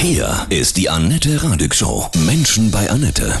Hier ist die Annette Radig Show. Menschen bei Annette.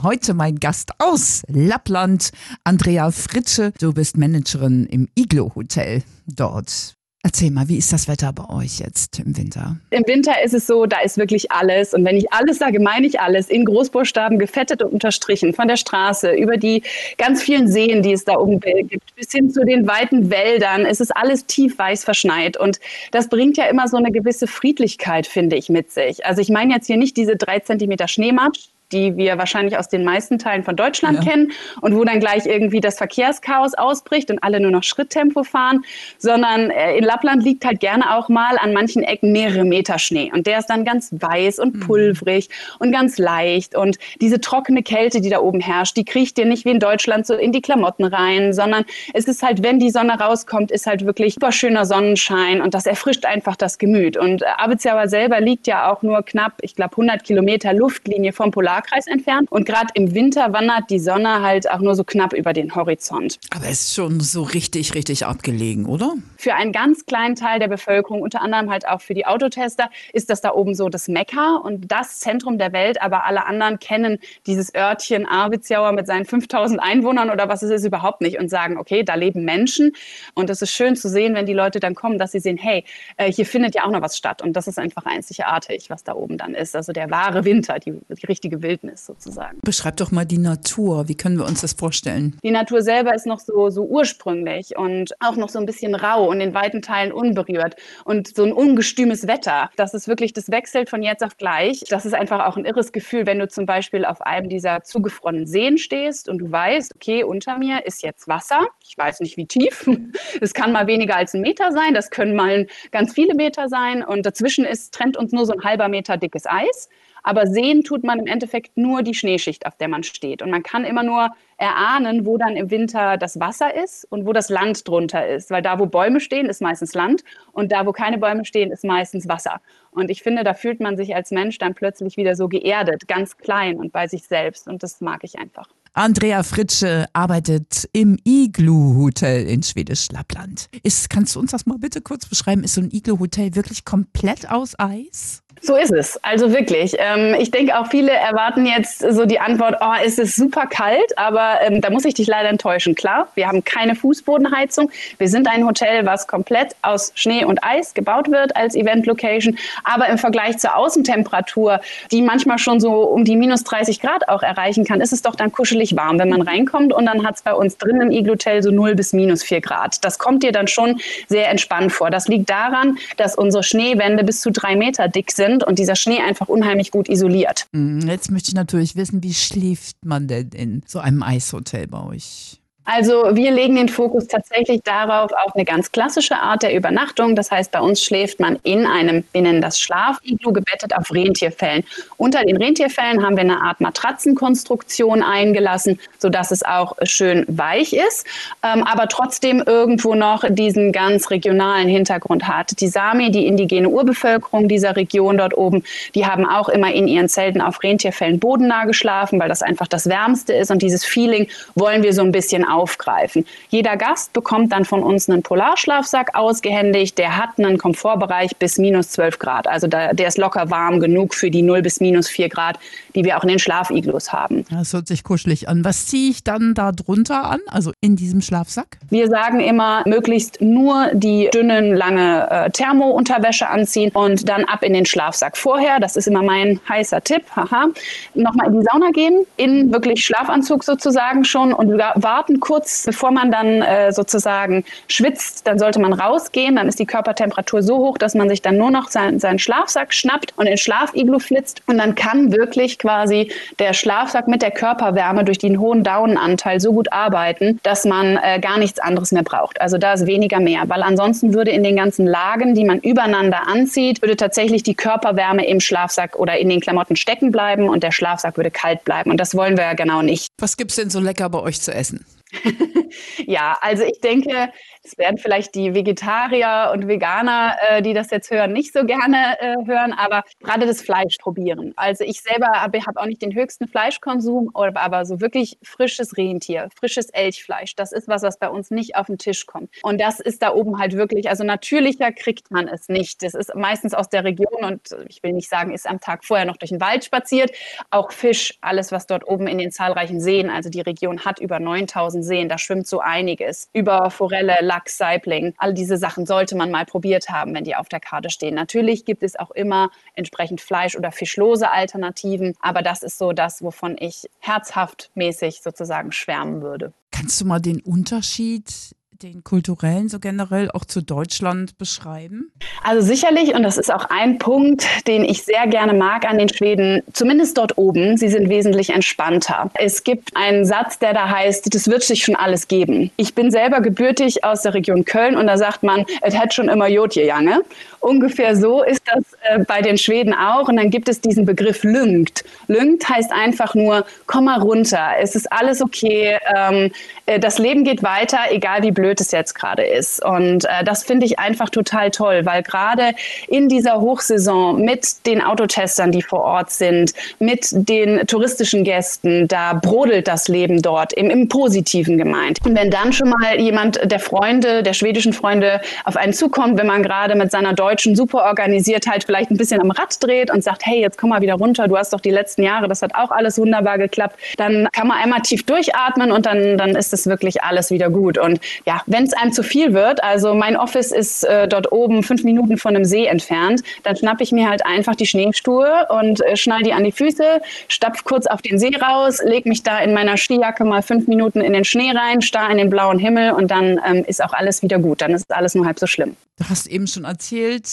Heute mein Gast aus Lappland, Andrea Fritsche. Du bist Managerin im Iglo Hotel dort. Erzähl mal, wie ist das Wetter bei euch jetzt im Winter? Im Winter ist es so, da ist wirklich alles. Und wenn ich alles sage, meine ich alles. In Großbuchstaben gefettet und unterstrichen. Von der Straße über die ganz vielen Seen, die es da oben gibt, bis hin zu den weiten Wäldern. Es ist alles tiefweiß verschneit. Und das bringt ja immer so eine gewisse Friedlichkeit, finde ich, mit sich. Also ich meine jetzt hier nicht diese drei Zentimeter Schneematsch, die wir wahrscheinlich aus den meisten Teilen von Deutschland ja. kennen und wo dann gleich irgendwie das Verkehrschaos ausbricht und alle nur noch Schritttempo fahren, sondern äh, in Lappland liegt halt gerne auch mal an manchen Ecken mehrere Meter Schnee und der ist dann ganz weiß und mhm. pulverig mhm. und ganz leicht und diese trockene Kälte, die da oben herrscht, die kriecht dir nicht wie in Deutschland so in die Klamotten rein, sondern es ist halt, wenn die Sonne rauskommt, ist halt wirklich super schöner Sonnenschein und das erfrischt einfach das Gemüt und Abetsjauer selber liegt ja auch nur knapp, ich glaube 100 Kilometer Luftlinie vom Polar Polarkreis entfernt. Und gerade im Winter wandert die Sonne halt auch nur so knapp über den Horizont. Aber es ist schon so richtig, richtig abgelegen, oder? Für einen ganz kleinen Teil der Bevölkerung, unter anderem halt auch für die Autotester, ist das da oben so das Mekka und das Zentrum der Welt. Aber alle anderen kennen dieses Örtchen Arvidsjaur mit seinen 5000 Einwohnern oder was es ist überhaupt nicht und sagen, okay, da leben Menschen. Und es ist schön zu sehen, wenn die Leute dann kommen, dass sie sehen, hey, äh, hier findet ja auch noch was statt. Und das ist einfach einzigartig, was da oben dann ist. Also der wahre Winter, die, die richtige Wildnis. Wildnis sozusagen. Beschreib doch mal die Natur. Wie können wir uns das vorstellen? Die Natur selber ist noch so, so ursprünglich und auch noch so ein bisschen rau und in weiten Teilen unberührt und so ein ungestümes Wetter. Das ist wirklich, das wechselt von jetzt auf gleich. Das ist einfach auch ein irres Gefühl, wenn du zum Beispiel auf einem dieser zugefrorenen Seen stehst und du weißt, okay, unter mir ist jetzt Wasser. Ich weiß nicht, wie tief. Es kann mal weniger als ein Meter sein. Das können mal ganz viele Meter sein. Und dazwischen ist, trennt uns nur so ein halber Meter dickes Eis. Aber sehen tut man im Endeffekt nur die Schneeschicht, auf der man steht. Und man kann immer nur erahnen, wo dann im Winter das Wasser ist und wo das Land drunter ist. Weil da, wo Bäume stehen, ist meistens Land und da, wo keine Bäume stehen, ist meistens Wasser. Und ich finde, da fühlt man sich als Mensch dann plötzlich wieder so geerdet, ganz klein und bei sich selbst. Und das mag ich einfach. Andrea Fritsche arbeitet im Iglu-Hotel in Schwedisch Lappland. Ist, kannst du uns das mal bitte kurz beschreiben? Ist so ein Iglu-Hotel wirklich komplett aus Eis? So ist es, also wirklich. Ähm, ich denke auch viele erwarten jetzt so die Antwort, oh, es ist super kalt, aber ähm, da muss ich dich leider enttäuschen. Klar, wir haben keine Fußbodenheizung. Wir sind ein Hotel, was komplett aus Schnee und Eis gebaut wird als Event-Location, aber im Vergleich zur Außentemperatur, die manchmal schon so um die minus 30 Grad auch erreichen kann, ist es doch dann kuschelig warm, wenn man reinkommt und dann hat es bei uns drin im Iglu-Hotel so 0 bis minus 4 Grad. Das kommt dir dann schon sehr entspannt vor. Das liegt daran, dass unsere Schneewände bis zu drei Meter dick sind sind und dieser Schnee einfach unheimlich gut isoliert. Mhm, jetzt möchte ich natürlich wissen, wie schläft man denn in so einem Eishotel bei euch? Also wir legen den Fokus tatsächlich darauf, auf eine ganz klassische Art der Übernachtung. Das heißt, bei uns schläft man in einem, wir nennen das Schlafiglu, gebettet auf Rentierfällen. Unter den Rentierfällen haben wir eine Art Matratzenkonstruktion eingelassen, sodass es auch schön weich ist, ähm, aber trotzdem irgendwo noch diesen ganz regionalen Hintergrund hat. Die Sami, die indigene Urbevölkerung dieser Region dort oben, die haben auch immer in ihren Zelten auf Rentierfällen bodennah geschlafen, weil das einfach das Wärmste ist. Und dieses Feeling wollen wir so ein bisschen aufgreifen. Jeder Gast bekommt dann von uns einen Polarschlafsack ausgehändigt. Der hat einen Komfortbereich bis minus 12 Grad. Also da, der ist locker warm genug für die 0 bis minus 4 Grad, die wir auch in den Schlafiglus haben. Das hört sich kuschelig an. Was ziehe ich dann da drunter an, also in diesem Schlafsack? Wir sagen immer, möglichst nur die dünnen, lange äh, Thermounterwäsche anziehen und dann ab in den Schlafsack. Vorher, das ist immer mein heißer Tipp, haha, nochmal in die Sauna gehen, in wirklich Schlafanzug sozusagen schon und warten kurz, bevor man dann äh, sozusagen schwitzt, dann sollte man rausgehen. Dann ist die Körpertemperatur so hoch, dass man sich dann nur noch sein, seinen Schlafsack schnappt und in Schlafiglu flitzt. Und dann kann wirklich quasi der Schlafsack mit der Körperwärme durch den hohen Daunenanteil so gut arbeiten, dass man äh, gar nichts anderes mehr braucht. Also da ist weniger mehr, weil ansonsten würde in den ganzen Lagen, die man übereinander anzieht, würde tatsächlich die Körperwärme im Schlafsack oder in den Klamotten stecken bleiben und der Schlafsack würde kalt bleiben. Und das wollen wir ja genau nicht. Was gibt es denn so lecker bei euch zu essen? ja, also ich denke, es werden vielleicht die Vegetarier und Veganer, äh, die das jetzt hören, nicht so gerne äh, hören, aber gerade das Fleisch probieren. Also ich selber habe hab auch nicht den höchsten Fleischkonsum, aber so wirklich frisches Rentier, frisches Elchfleisch, das ist was, was bei uns nicht auf den Tisch kommt. Und das ist da oben halt wirklich, also natürlicher kriegt man es nicht. Das ist meistens aus der Region und ich will nicht sagen, ist am Tag vorher noch durch den Wald spaziert. Auch Fisch, alles, was dort oben in den zahlreichen Seen, also die Region hat über 9000 Seen, da schwimmt so einiges. Über Forelle, Lachs, Saibling, all diese Sachen sollte man mal probiert haben, wenn die auf der Karte stehen. Natürlich gibt es auch immer entsprechend Fleisch- oder fischlose Alternativen, aber das ist so das, wovon ich herzhaft mäßig sozusagen schwärmen würde. Kannst du mal den Unterschied den kulturellen so generell auch zu Deutschland beschreiben? Also sicherlich, und das ist auch ein Punkt, den ich sehr gerne mag an den Schweden, zumindest dort oben, sie sind wesentlich entspannter. Es gibt einen Satz, der da heißt, das wird sich schon alles geben. Ich bin selber gebürtig aus der Region Köln und da sagt man, es hat schon immer Jodje Jange. Ungefähr so ist das äh, bei den Schweden auch. Und dann gibt es diesen Begriff Lüngt. Lüngt heißt einfach nur, komm mal runter, es ist alles okay, ähm, äh, das Leben geht weiter, egal wie blöd es jetzt gerade ist. Und äh, das finde ich einfach total toll, weil gerade in dieser Hochsaison mit den Autotestern, die vor Ort sind, mit den touristischen Gästen, da brodelt das Leben dort im, im Positiven gemeint. Und wenn dann schon mal jemand der Freunde, der schwedischen Freunde auf einen zukommt, wenn man gerade mit seiner deutschen Superorganisiertheit vielleicht ein bisschen am Rad dreht und sagt, hey, jetzt komm mal wieder runter, du hast doch die letzten Jahre, das hat auch alles wunderbar geklappt, dann kann man einmal tief durchatmen und dann, dann ist es wirklich alles wieder gut. Und ja, wenn es einem zu viel wird, also mein Office ist äh, dort oben fünf Minuten von einem See entfernt, dann schnappe ich mir halt einfach die Schneestuhe und äh, schnall die an die Füße, stapf kurz auf den See raus, leg mich da in meiner Skijacke mal fünf Minuten in den Schnee rein, starr in den blauen Himmel und dann ähm, ist auch alles wieder gut. Dann ist alles nur halb so schlimm. Du hast eben schon erzählt,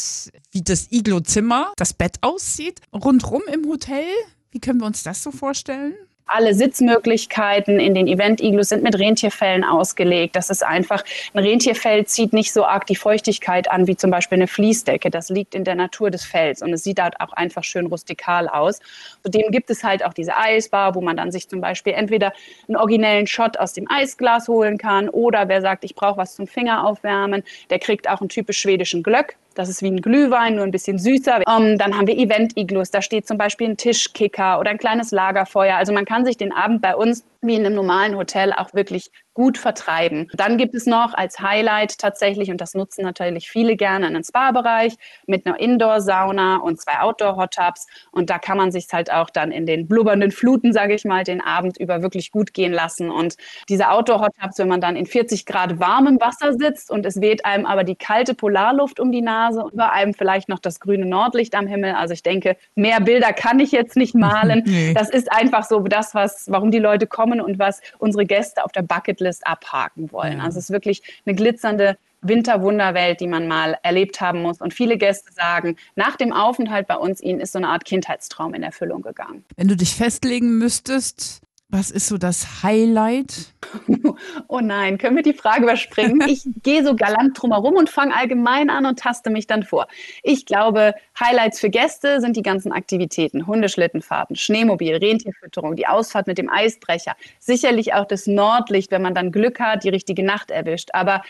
wie das Iglo-Zimmer, das Bett aussieht, rundrum im Hotel. Wie können wir uns das so vorstellen? Alle Sitzmöglichkeiten in den Event-Iglus sind mit Rentierfällen ausgelegt. Das ist einfach, ein Rentierfell zieht nicht so arg die Feuchtigkeit an wie zum Beispiel eine Fließdecke. Das liegt in der Natur des Fells und es sieht halt auch einfach schön rustikal aus. Zudem gibt es halt auch diese Eisbar, wo man dann sich zum Beispiel entweder einen originellen Shot aus dem Eisglas holen kann oder wer sagt, ich brauche was zum Finger aufwärmen, der kriegt auch einen typisch schwedischen Glöck. Das ist wie ein Glühwein, nur ein bisschen süßer. Ähm, dann haben wir Event-Iglus. Da steht zum Beispiel ein Tischkicker oder ein kleines Lagerfeuer. Also man kann sich den Abend bei uns wie in einem normalen Hotel auch wirklich gut vertreiben. Dann gibt es noch als Highlight tatsächlich, und das nutzen natürlich viele gerne, einen Spa-Bereich mit einer Indoor-Sauna und zwei Outdoor-Hot-Tubs. Und da kann man sich halt auch dann in den blubbernden Fluten, sage ich mal, den Abend über wirklich gut gehen lassen. Und diese Outdoor-Hot-Tubs, wenn man dann in 40 Grad warmem Wasser sitzt und es weht einem aber die kalte Polarluft um die Nase, und über einem vielleicht noch das grüne Nordlicht am Himmel. Also ich denke, mehr Bilder kann ich jetzt nicht malen. nee. Das ist einfach so das, was, warum die Leute kommen und was unsere Gäste auf der Bucketlist Bucketlist abhaken wollen. Also es ist wirklich eine glitzernde Winterwunderwelt, die man mal erlebt haben muss. Und viele Gäste sagen, nach dem Aufenthalt bei uns, ihnen ist so eine Art Kindheitstraum in Erfüllung gegangen. Wenn du dich festlegen müsstest, was ist so das Highlight? Oh nein, können wir die Frage überspringen? Ich gehe so galant drumherum und fange allgemein an und taste mich dann vor. Ich glaube, Highlights für Gäste sind die ganzen Aktivitäten. Hundeschlittenfahrten, Schneemobil, Rentierfütterung, die Ausfahrt mit dem Eisbrecher. Sicherlich auch das Nordlicht, wenn man dann Glück hat, die richtige Nacht erwischt. Aber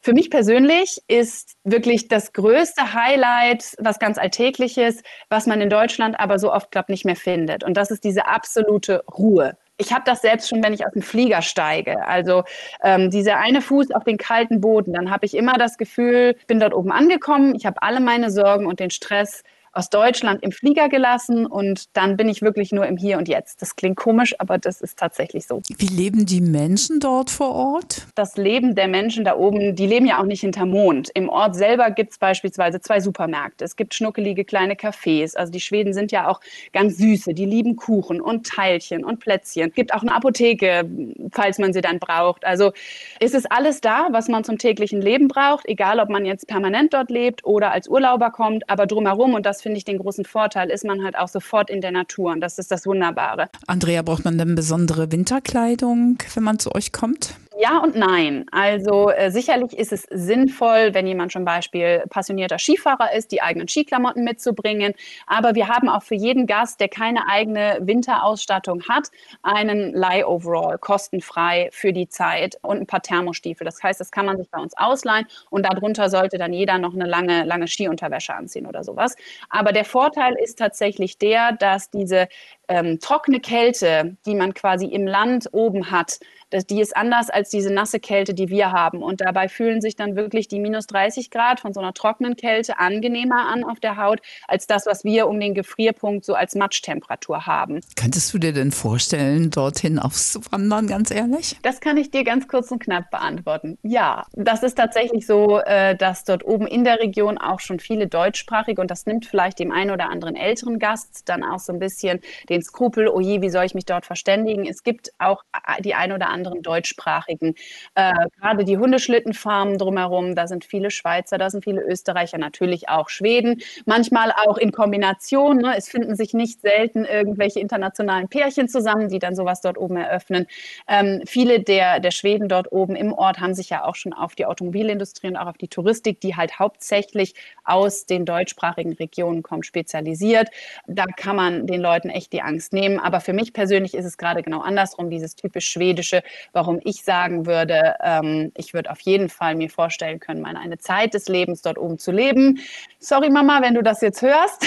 für mich persönlich ist wirklich das größte Highlight was ganz Alltägliches, was man in Deutschland aber so oft, glaube ich, nicht mehr findet. Und das ist diese absolute Ruhe ich habe das selbst schon, wenn ich aus dem Flieger steige. Also ähm, dieser eine Fuß auf den kalten Boden, dann habe ich immer das Gefühl, bin dort oben angekommen, ich habe alle meine Sorgen und den Stress aus Deutschland im Flieger gelassen und dann bin ich wirklich nur im Hier und Jetzt. Das klingt komisch, aber das ist tatsächlich so. Wie leben die Menschen dort vor Ort? Das Leben der Menschen da oben, die leben ja auch nicht hinterm Mond. Im Ort selber gibt es beispielsweise zwei Supermärkte. Es gibt schnuckelige kleine Cafés. Also die Schweden sind ja auch ganz süße. Die lieben Kuchen und Teilchen und Plätzchen. Es gibt auch eine Apotheke, falls man sie dann braucht. Also es ist alles da, was man zum täglichen Leben braucht, egal ob man jetzt permanent dort lebt oder als Urlauber kommt. Aber drumherum, und das finde ich den großen Vorteil, ist man halt auch sofort in der Natur und das ist das Wunderbare. Andrea, braucht man denn besondere Winterkleidung, wenn man zu euch kommt? Ja und nein. Also äh, sicherlich ist es sinnvoll, wenn jemand zum Beispiel passionierter Skifahrer ist, die eigenen Skiklamotten mitzubringen. Aber wir haben auch für jeden Gast, der keine eigene Winterausstattung hat, einen Leih-Overall kostenfrei für die Zeit und ein paar Thermostiefel. Das heißt, das kann man sich bei uns ausleihen und darunter sollte dann jeder noch eine lange, lange Skiunterwäsche anziehen oder sowas. Aber der Vorteil ist tatsächlich der, dass diese ähm, trockene Kälte, die man quasi im Land oben hat, das, die ist anders als diese nasse Kälte, die wir haben. Und dabei fühlen sich dann wirklich die minus 30 Grad von so einer trockenen Kälte angenehmer an auf der Haut, als das, was wir um den Gefrierpunkt so als Matschtemperatur haben. Könntest du dir denn vorstellen, dorthin auszuwandern, ganz ehrlich? Das kann ich dir ganz kurz und knapp beantworten. Ja, das ist tatsächlich so, äh, dass dort oben in der Region auch schon viele deutschsprachige und das nimmt vielleicht dem einen oder anderen älteren Gast dann auch so ein bisschen den Skrupel, oh je, wie soll ich mich dort verständigen? Es gibt auch die ein oder andere anderen deutschsprachigen. Äh, gerade die Hundeschlittenfarmen drumherum, da sind viele Schweizer, da sind viele Österreicher, natürlich auch Schweden. Manchmal auch in Kombination. Ne? Es finden sich nicht selten irgendwelche internationalen Pärchen zusammen, die dann sowas dort oben eröffnen. Ähm, viele der, der Schweden dort oben im Ort haben sich ja auch schon auf die Automobilindustrie und auch auf die Touristik, die halt hauptsächlich aus den deutschsprachigen Regionen kommt, spezialisiert. Da kann man den Leuten echt die Angst nehmen. Aber für mich persönlich ist es gerade genau andersrum, dieses typisch schwedische, warum ich sagen würde, ähm, ich würde auf jeden Fall mir vorstellen können, mal eine Zeit des Lebens dort oben zu leben. Sorry Mama, wenn du das jetzt hörst,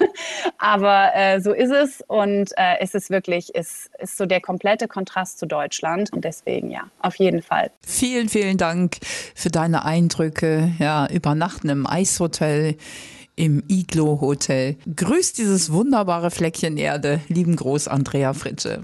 aber äh, so ist es und äh, es ist wirklich, es ist so der komplette Kontrast zu Deutschland und deswegen ja, auf jeden Fall. Vielen, vielen Dank für deine Eindrücke. Ja, übernachten im Eishotel im Iglo Hotel. Grüßt dieses wunderbare Fleckchen Erde. Lieben Groß Andrea Fritsche.